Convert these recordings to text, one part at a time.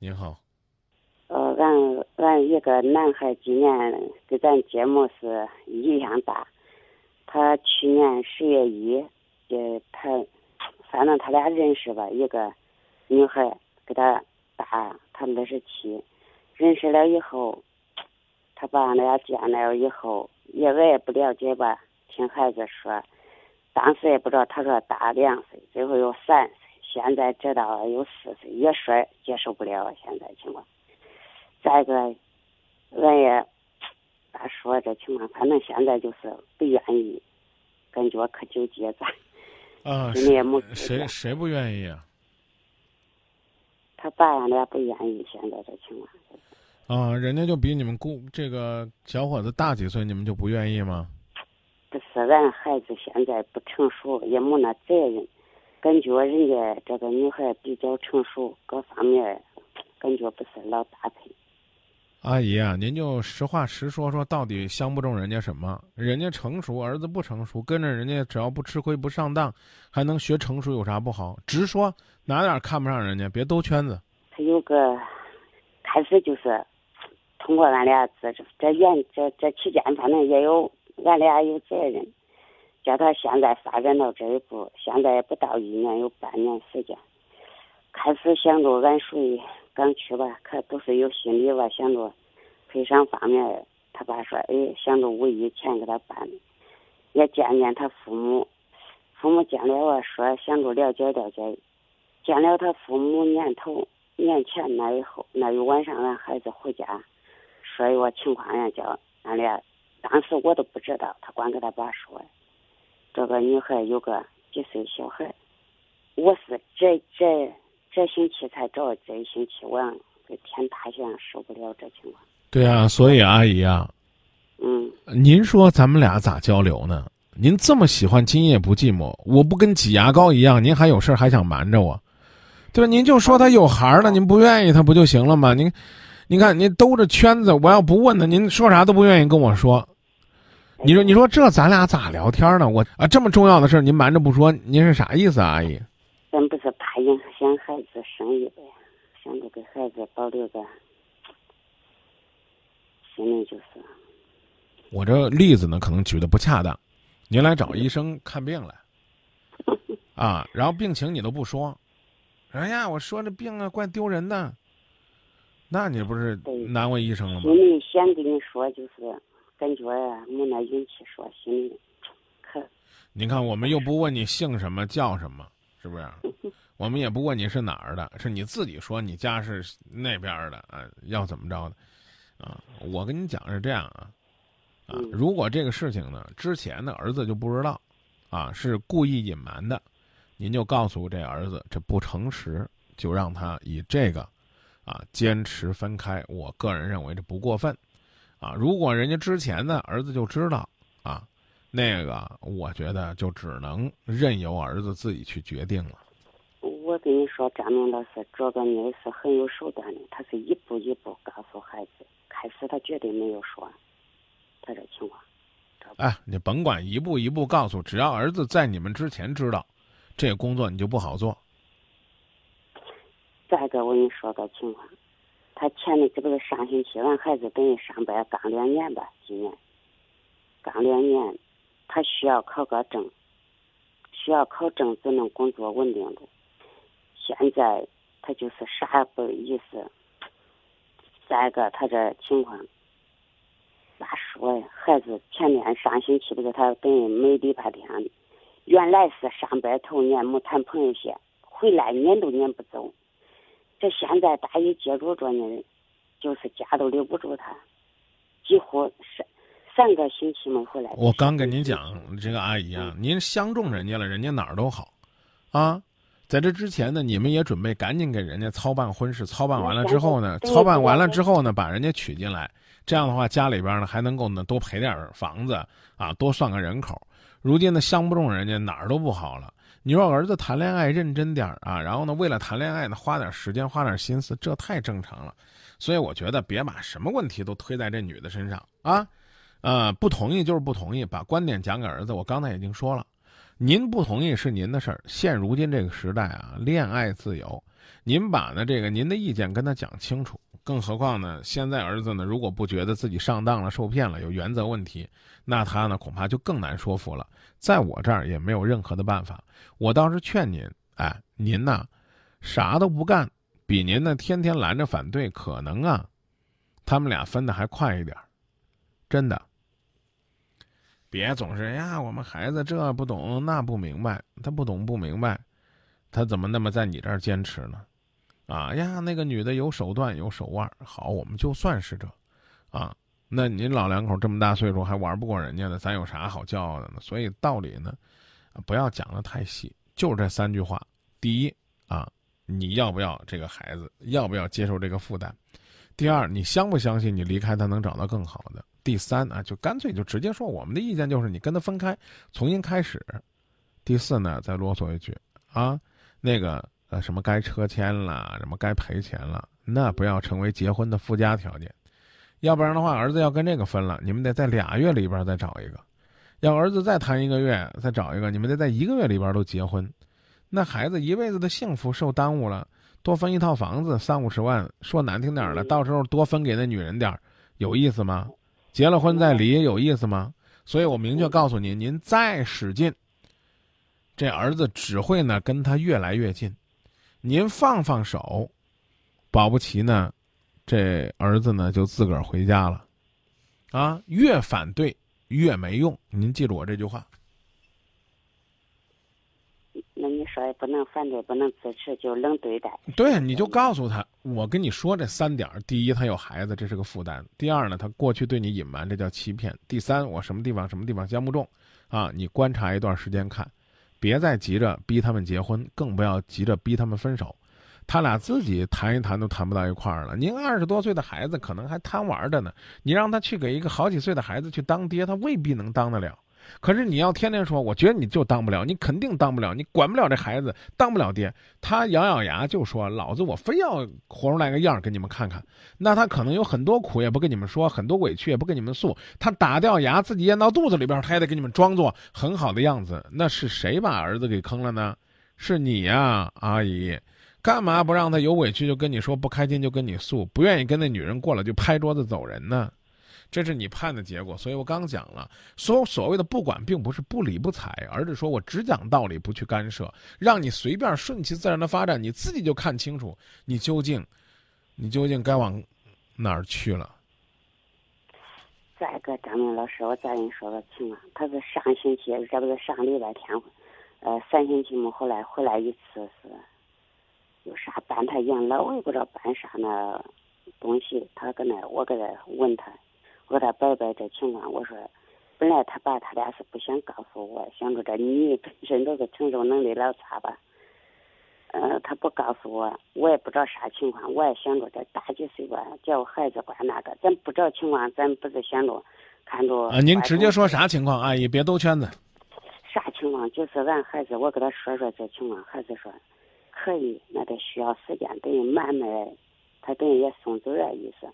您好，呃，俺俺一个男孩今年跟咱节目是一样大，他去年十月一，呃，他反正他俩认识吧，一个女孩给他大他二十七，认识了以后，他把俺俩见了以后，也我也不了解吧，听孩子说，当时也不知道，他说大两岁，最后又三岁。现在知道有四岁，也说接受不了现在情况。再一个，俺也咋说这情况，反正现在就是不愿意，感觉可纠结咱。啊，谁谁不愿意啊？他爸俺俩不愿意，现在这情况。啊，人家就比你们姑这个小伙子大几岁，你们就不愿意吗？不是，俺孩子现在不成熟，也没那责任。感觉人家这个女孩比较成熟，各方面感觉不是老搭配。阿姨啊，您就实话实说说，到底相不中人家什么？人家成熟，儿子不成熟，跟着人家只要不吃亏不上当，还能学成熟有啥不好？直说哪点看不上人家，别兜圈子。他有个开始就是通过俺俩这这原这这期间，反正也有俺俩有责任。叫他现在发展到这一步，现在不到一年，有半年时间。开始想着俺属于刚去吧，可都是有心理吧，想着赔偿方面，他爸说，哎，想着五一前给他办，也见见他父母，父母见了我说想着了解了解，见了他父母年头年前那以后，那一晚上俺孩子回家，说一个情况呀，叫俺俩，当时我都不知道，他光给他爸说。这个女孩有个几岁小孩，我是这这这星期才找，这一星期我这天塌下受不了这情况。对啊，所以阿姨啊，嗯，您说咱们俩咋交流呢？您这么喜欢今夜不寂寞，我不跟挤牙膏一样，您还有事还想瞒着我，对吧？您就说他有孩了，您不愿意他不就行了吗？您，您看您兜着圈子，我要不问他，您说啥都不愿意跟我说。你说，你说这咱俩咋聊天呢？我啊，这么重要的事您瞒着不说，您是啥意思啊，阿姨？咱不是怕影响孩子生意呗，想着给孩子保留个，心里就是。我这例子呢，可能举的不恰当。您来找医生看病来，啊，然后病情你都不说，哎呀，我说这病啊，怪丢人的，那你不是难为医生了吗？心里想跟你说就是。感觉，没那勇气说，心里可。您看，我们又不问你姓什么叫什么，是不是？我们也不问你是哪儿的，是你自己说你家是那边的啊？要怎么着的？啊，我跟你讲是这样啊，啊，如果这个事情呢，之前的儿子就不知道，啊，是故意隐瞒的，您就告诉这儿子这不诚实，就让他以这个，啊，坚持分开。我个人认为这不过分。啊，如果人家之前的儿子就知道，啊，那个我觉得就只能任由儿子自己去决定了。我跟你说，张明老师，这个女是很有手段的，他是一步一步告诉孩子。开始他绝对没有说，他这情况。哎，你甭管一步一步告诉，只要儿子在你们之前知道，这个工作你就不好做。再一个，我跟你说个情况。他前的这不是上星期，俺孩子等于上班刚两年吧，今年刚两年，他需要考个证，需要考证才能工作稳定住。现在他就是啥也不意思。再一个，他这情况咋说呀？孩子前面上星期不是他等于没礼拜天，原来是上班头年没谈朋友些，回来撵都撵不走。这现在大雨接触着呢，就是家都留不住他，几乎三三个星期没回来。我刚跟您讲，这个阿姨啊，您相中人家了，人家哪儿都好，啊，在这之前呢，你们也准备赶紧给人家操办婚事，操办完了之后呢，操办完了之后呢，把人家娶进来，这样的话家里边呢还能够呢多赔点房子啊，多算个人口。如今呢相不中人家哪儿都不好了。你说儿子谈恋爱认真点啊，然后呢，为了谈恋爱呢，花点时间，花点心思，这太正常了。所以我觉得别把什么问题都推在这女的身上啊。呃，不同意就是不同意，把观点讲给儿子。我刚才已经说了，您不同意是您的事儿。现如今这个时代啊，恋爱自由，您把呢这个您的意见跟他讲清楚。更何况呢，现在儿子呢，如果不觉得自己上当了、受骗了、有原则问题，那他呢恐怕就更难说服了。在我这儿也没有任何的办法，我倒是劝您，哎，您呐，啥都不干，比您呢天天拦着反对，可能啊，他们俩分的还快一点真的。别总是呀，我们孩子这不懂那不明白，他不懂不明白，他怎么那么在你这儿坚持呢？啊呀，那个女的有手段有手腕，好，我们就算是这，啊，那您老两口这么大岁数还玩不过人家呢，咱有啥好骄傲的呢？所以道理呢，不要讲的太细，就这三句话：第一啊，你要不要这个孩子？要不要接受这个负担？第二，你相不相信你离开他能找到更好的？第三啊，就干脆就直接说，我们的意见就是你跟他分开，重新开始。第四呢，再啰嗦一句啊，那个呃什么该拆迁了，什么该赔钱了，那不要成为结婚的附加条件。要不然的话，儿子要跟这个分了，你们得在俩月里边再找一个；要儿子再谈一个月，再找一个，你们得在一个月里边都结婚。那孩子一辈子的幸福受耽误了。多分一套房子三五十万，说难听点了，到时候多分给那女人点有意思吗？结了婚再离有意思吗？所以我明确告诉您，您再使劲，这儿子只会呢跟他越来越近。您放放手，保不齐呢，这儿子呢就自个儿回家了。啊，越反对越没用。您记住我这句话。那你说也不能反对，不能支持，就冷对待。对，你就告诉他，我跟你说这三点：第一，他有孩子，这是个负担；第二呢，他过去对你隐瞒，这叫欺骗；第三，我什么地方什么地方相不中，啊，你观察一段时间看，别再急着逼他们结婚，更不要急着逼他们分手。他俩自己谈一谈都谈不到一块儿了。您二十多岁的孩子可能还贪玩着呢，你让他去给一个好几岁的孩子去当爹，他未必能当得了。可是你要天天说，我觉得你就当不了，你肯定当不了，你管不了这孩子，当不了爹。他咬咬牙就说：“老子我非要活出来个样给你们看看。”那他可能有很多苦也不跟你们说，很多委屈也不跟你们诉。他打掉牙自己咽到肚子里边，他也得给你们装作很好的样子。那是谁把儿子给坑了呢？是你呀，阿姨。干嘛不让他有委屈就跟你说，不开心就跟你诉，不愿意跟那女人过了就拍桌子走人呢？这是你判的结果，所以我刚讲了，所所谓的不管，并不是不理不睬，而是说我只讲道理，不去干涉，让你随便顺其自然的发展，你自己就看清楚，你究竟，你究竟该往哪儿去了。再一个，张明老师，我再跟你说个情况，他是上星期，这不是上礼拜天，呃，三星期没回来，回来一次是有啥办他养老，我也不知道办啥那东西，他搁那，我搁那问他。我给他摆摆这情况，我说，本来他爸他俩是不想告诉我，想着这女本身都是承受能力老差吧，呃，他不告诉我，我也不知道啥情况，我也想着这大几岁吧，叫孩子管那个，咱不知道情况，咱不是想着看着。啊，您直接说啥情况，阿姨别兜圈子。啥情况？就是俺孩子，我给他说说这情况，孩子说可以，那得需要时间，等于慢慢，他等于也松走了意思。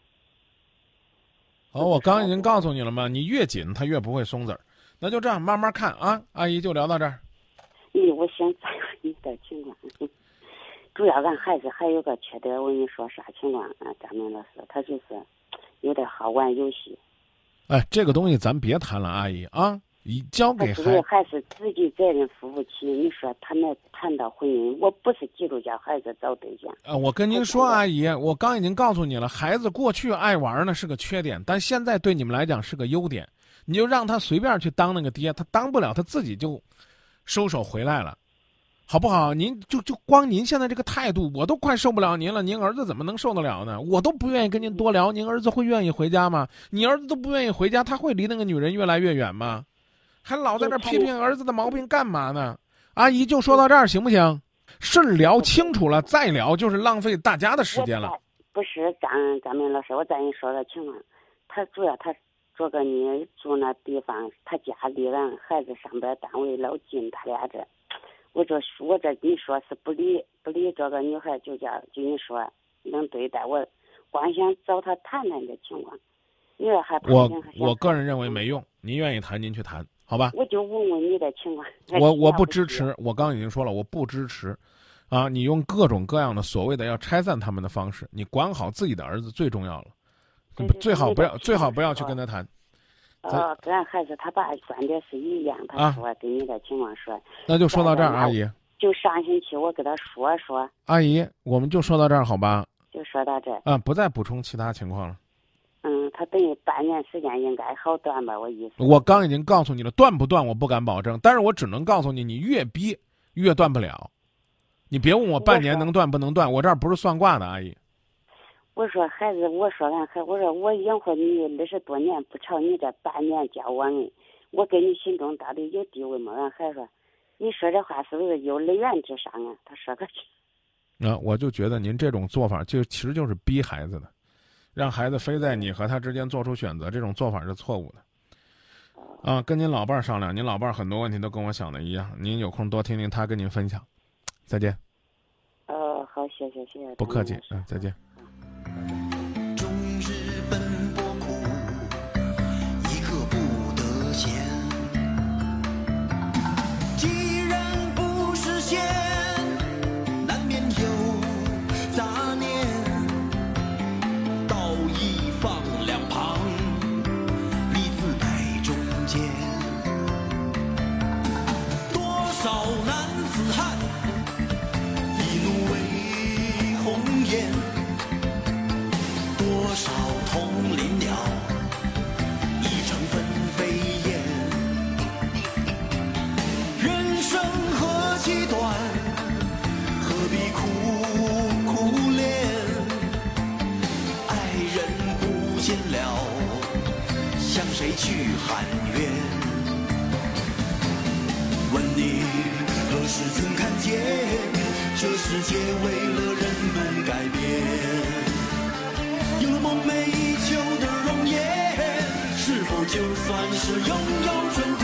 哦，我刚已经告诉你了嘛？你越紧，他越不会松子儿。那就这样，慢慢看啊。阿姨就聊到这儿。咦，我想再问你点情况。主要俺孩子还有个缺点，我跟你说啥情况啊？张明老师，他就是有点好玩游戏。哎，这个东西咱别谈了，阿姨啊。你交给孩还是自己责任负不起？你说他那谈到婚姻，我不是基督教，孩子找对象。呃，我跟您说，阿姨，我刚已经告诉你了，孩子过去爱玩呢是个缺点，但现在对你们来讲是个优点。你就让他随便去当那个爹，他当不了，他自己就收手回来了，好不好？您就就光您现在这个态度，我都快受不了您了。您儿子怎么能受得了呢？我都不愿意跟您多聊，您儿子会愿意回家吗？你儿子都不愿意回家，他会离那个女人越来越远吗？还老在那批评儿子的毛病干嘛呢？阿姨就说到这儿行不行？事儿聊清楚了再聊，就是浪费大家的时间了。不是张张明老师，我再跟你说个情况，他主要他做个你住那地方，他家离俺孩子上班单位老近，他俩这，我这我这你说是不理不理这个女孩，就叫就你说能对待我，光想找他谈谈这情况，女儿还我我个人认为没用，您愿意谈您去谈。好吧，我就问问你的情况。我我不支持，我刚已经说了，我不支持，啊，你用各种各样的所谓的要拆散他们的方式，你管好自己的儿子最重要了，最好不要最好不要去跟他谈。啊，跟孩子他爸观点是一样，他啊说跟你的情况说，那就说到这儿，阿姨，就上星期我给他说说，阿姨，我们就说到这儿好吧？就说到这儿，啊，不再补充其他情况了。嗯，他等于半年时间应该好断吧，我意思。我刚已经告诉你了，断不断我不敢保证，但是我只能告诉你，你越逼越断不了。你别问我半年能断不能断，我这儿不是算卦的，阿姨。我说孩子，我说俺孩，我说我养活你二十多年，不朝你这半年教我恩，我跟你心中到底有地位吗？俺孩说，你说这话是不是幼儿园之上啊？他说个啊，我就觉得您这种做法就其实就是逼孩子的，让孩子非在你和他之间做出选择，这种做法是错误的。啊，跟您老伴儿商量，您老伴儿很多问题都跟我想的一样，您有空多听听他跟您分享。再见，呃，好，谢谢谢谢。不客气嗯，再见。寒怨？问你何时曾看见，这世界为了人们改变？有了梦寐以求的容颜，是否就算是拥有春天？